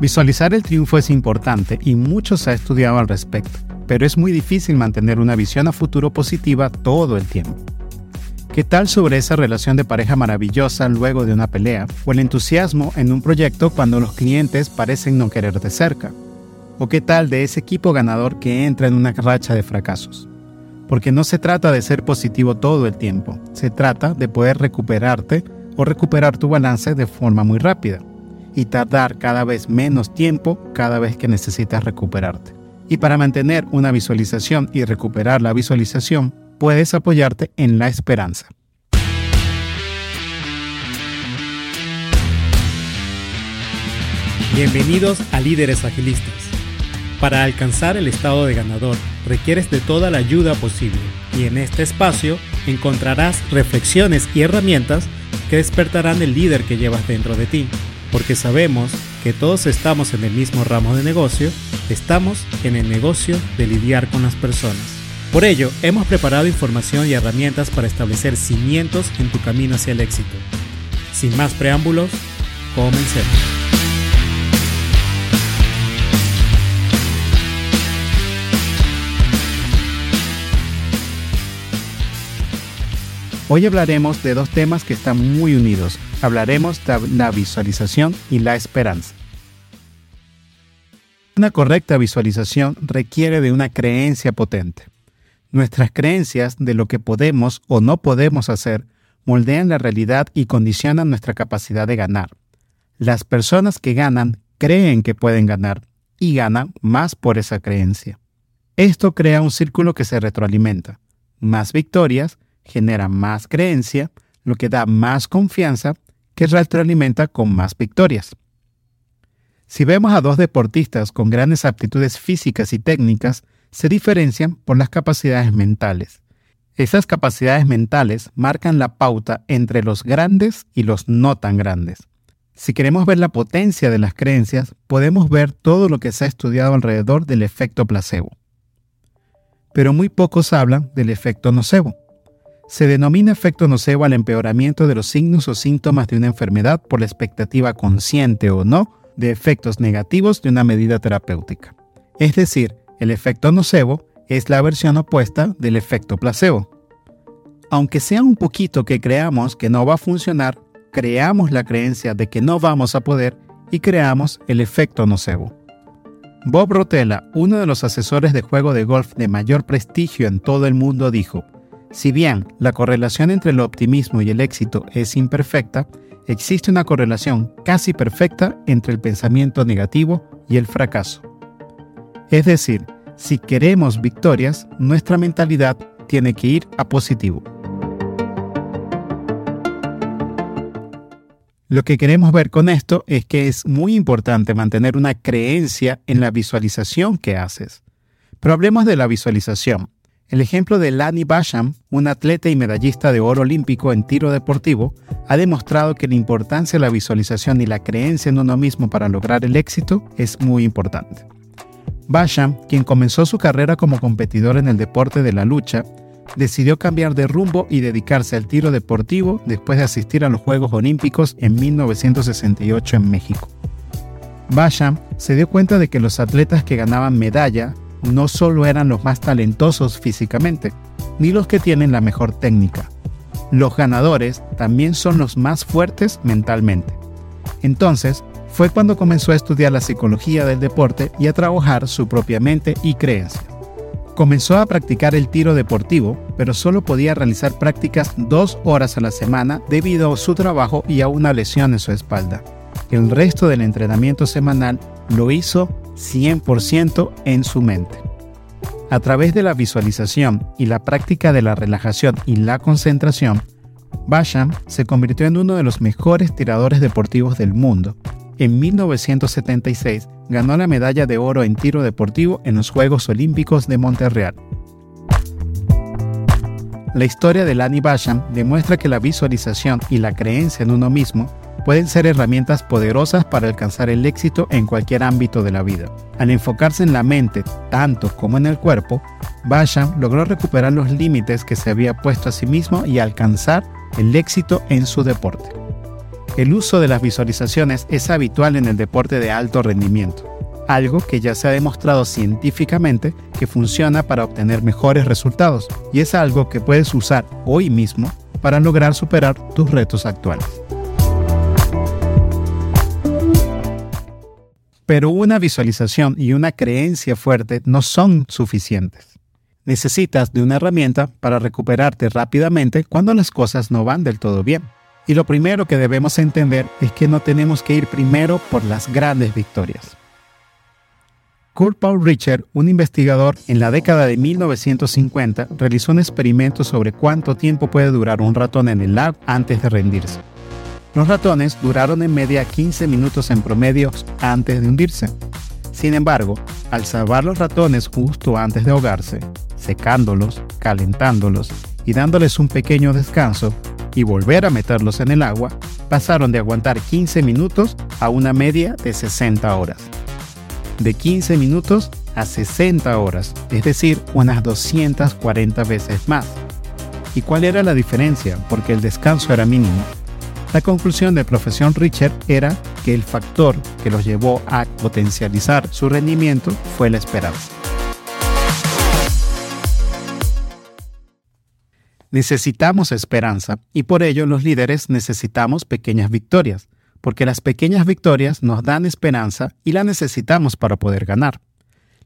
Visualizar el triunfo es importante y mucho se ha estudiado al respecto, pero es muy difícil mantener una visión a futuro positiva todo el tiempo. ¿Qué tal sobre esa relación de pareja maravillosa luego de una pelea? ¿O el entusiasmo en un proyecto cuando los clientes parecen no querer de cerca? ¿O qué tal de ese equipo ganador que entra en una racha de fracasos? Porque no se trata de ser positivo todo el tiempo, se trata de poder recuperarte o recuperar tu balance de forma muy rápida y tardar cada vez menos tiempo cada vez que necesitas recuperarte. Y para mantener una visualización y recuperar la visualización, puedes apoyarte en la esperanza. Bienvenidos a Líderes Agilistas. Para alcanzar el estado de ganador requieres de toda la ayuda posible y en este espacio encontrarás reflexiones y herramientas que despertarán el líder que llevas dentro de ti porque sabemos que todos estamos en el mismo ramo de negocio, estamos en el negocio de lidiar con las personas. Por ello, hemos preparado información y herramientas para establecer cimientos en tu camino hacia el éxito. Sin más preámbulos, comencemos. Hoy hablaremos de dos temas que están muy unidos. Hablaremos de la visualización y la esperanza. Una correcta visualización requiere de una creencia potente. Nuestras creencias de lo que podemos o no podemos hacer moldean la realidad y condicionan nuestra capacidad de ganar. Las personas que ganan creen que pueden ganar y ganan más por esa creencia. Esto crea un círculo que se retroalimenta. Más victorias genera más creencia, lo que da más confianza, que retroalimenta con más victorias. Si vemos a dos deportistas con grandes aptitudes físicas y técnicas, se diferencian por las capacidades mentales. Esas capacidades mentales marcan la pauta entre los grandes y los no tan grandes. Si queremos ver la potencia de las creencias, podemos ver todo lo que se ha estudiado alrededor del efecto placebo. Pero muy pocos hablan del efecto nocebo. Se denomina efecto nocebo al empeoramiento de los signos o síntomas de una enfermedad por la expectativa consciente o no de efectos negativos de una medida terapéutica. Es decir, el efecto nocebo es la versión opuesta del efecto placebo. Aunque sea un poquito que creamos que no va a funcionar, creamos la creencia de que no vamos a poder y creamos el efecto nocebo. Bob Rotella, uno de los asesores de juego de golf de mayor prestigio en todo el mundo, dijo, si bien la correlación entre el optimismo y el éxito es imperfecta, existe una correlación casi perfecta entre el pensamiento negativo y el fracaso. Es decir, si queremos victorias, nuestra mentalidad tiene que ir a positivo. Lo que queremos ver con esto es que es muy importante mantener una creencia en la visualización que haces. Pero hablemos de la visualización. El ejemplo de Lani Basham, un atleta y medallista de oro olímpico en tiro deportivo, ha demostrado que la importancia de la visualización y la creencia en uno mismo para lograr el éxito es muy importante. Basham, quien comenzó su carrera como competidor en el deporte de la lucha, decidió cambiar de rumbo y dedicarse al tiro deportivo después de asistir a los Juegos Olímpicos en 1968 en México. Basham se dio cuenta de que los atletas que ganaban medalla no solo eran los más talentosos físicamente, ni los que tienen la mejor técnica. Los ganadores también son los más fuertes mentalmente. Entonces, fue cuando comenzó a estudiar la psicología del deporte y a trabajar su propia mente y creencia. Comenzó a practicar el tiro deportivo, pero solo podía realizar prácticas dos horas a la semana debido a su trabajo y a una lesión en su espalda. El resto del entrenamiento semanal lo hizo 100% en su mente. A través de la visualización y la práctica de la relajación y la concentración, Basham se convirtió en uno de los mejores tiradores deportivos del mundo. En 1976 ganó la medalla de oro en tiro deportivo en los Juegos Olímpicos de Montreal. La historia de Lani Basham demuestra que la visualización y la creencia en uno mismo pueden ser herramientas poderosas para alcanzar el éxito en cualquier ámbito de la vida. Al enfocarse en la mente, tanto como en el cuerpo, Basham logró recuperar los límites que se había puesto a sí mismo y alcanzar el éxito en su deporte. El uso de las visualizaciones es habitual en el deporte de alto rendimiento, algo que ya se ha demostrado científicamente que funciona para obtener mejores resultados y es algo que puedes usar hoy mismo para lograr superar tus retos actuales. Pero una visualización y una creencia fuerte no son suficientes. Necesitas de una herramienta para recuperarte rápidamente cuando las cosas no van del todo bien. Y lo primero que debemos entender es que no tenemos que ir primero por las grandes victorias. Kurt Paul Richer, un investigador en la década de 1950, realizó un experimento sobre cuánto tiempo puede durar un ratón en el lab antes de rendirse. Los ratones duraron en media 15 minutos en promedio antes de hundirse. Sin embargo, al salvar los ratones justo antes de ahogarse, secándolos, calentándolos y dándoles un pequeño descanso y volver a meterlos en el agua, pasaron de aguantar 15 minutos a una media de 60 horas de 15 minutos a 60 horas, es decir, unas 240 veces más. ¿Y cuál era la diferencia? Porque el descanso era mínimo. La conclusión del profesor Richard era que el factor que los llevó a potencializar su rendimiento fue la esperanza. Necesitamos esperanza y por ello los líderes necesitamos pequeñas victorias porque las pequeñas victorias nos dan esperanza y la necesitamos para poder ganar.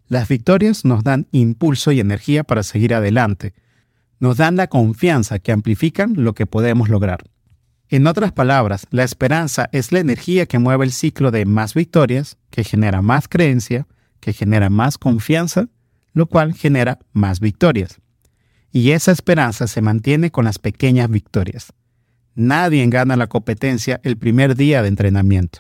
Las victorias nos dan impulso y energía para seguir adelante, nos dan la confianza que amplifican lo que podemos lograr. En otras palabras, la esperanza es la energía que mueve el ciclo de más victorias, que genera más creencia, que genera más confianza, lo cual genera más victorias. Y esa esperanza se mantiene con las pequeñas victorias. Nadie gana la competencia el primer día de entrenamiento.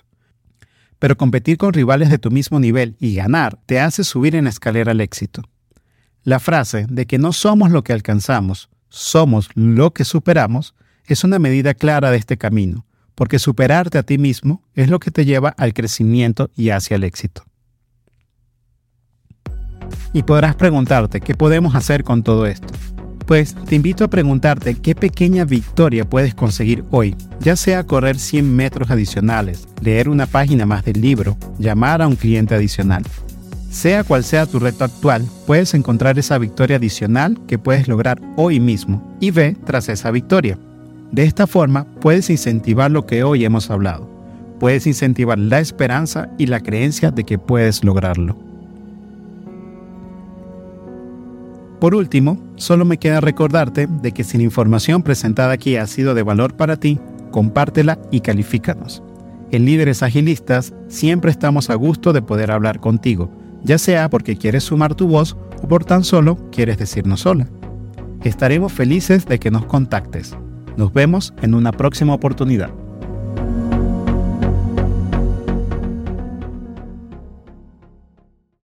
Pero competir con rivales de tu mismo nivel y ganar te hace subir en la escalera al éxito. La frase de que no somos lo que alcanzamos, somos lo que superamos, es una medida clara de este camino, porque superarte a ti mismo es lo que te lleva al crecimiento y hacia el éxito. Y podrás preguntarte, ¿qué podemos hacer con todo esto? Pues te invito a preguntarte qué pequeña victoria puedes conseguir hoy, ya sea correr 100 metros adicionales, leer una página más del libro, llamar a un cliente adicional. Sea cual sea tu reto actual, puedes encontrar esa victoria adicional que puedes lograr hoy mismo y ve tras esa victoria. De esta forma puedes incentivar lo que hoy hemos hablado. Puedes incentivar la esperanza y la creencia de que puedes lograrlo. Por último, solo me queda recordarte de que si la información presentada aquí ha sido de valor para ti, compártela y califícanos. En Líderes Agilistas siempre estamos a gusto de poder hablar contigo, ya sea porque quieres sumar tu voz o por tan solo quieres decirnos sola. Estaremos felices de que nos contactes. Nos vemos en una próxima oportunidad.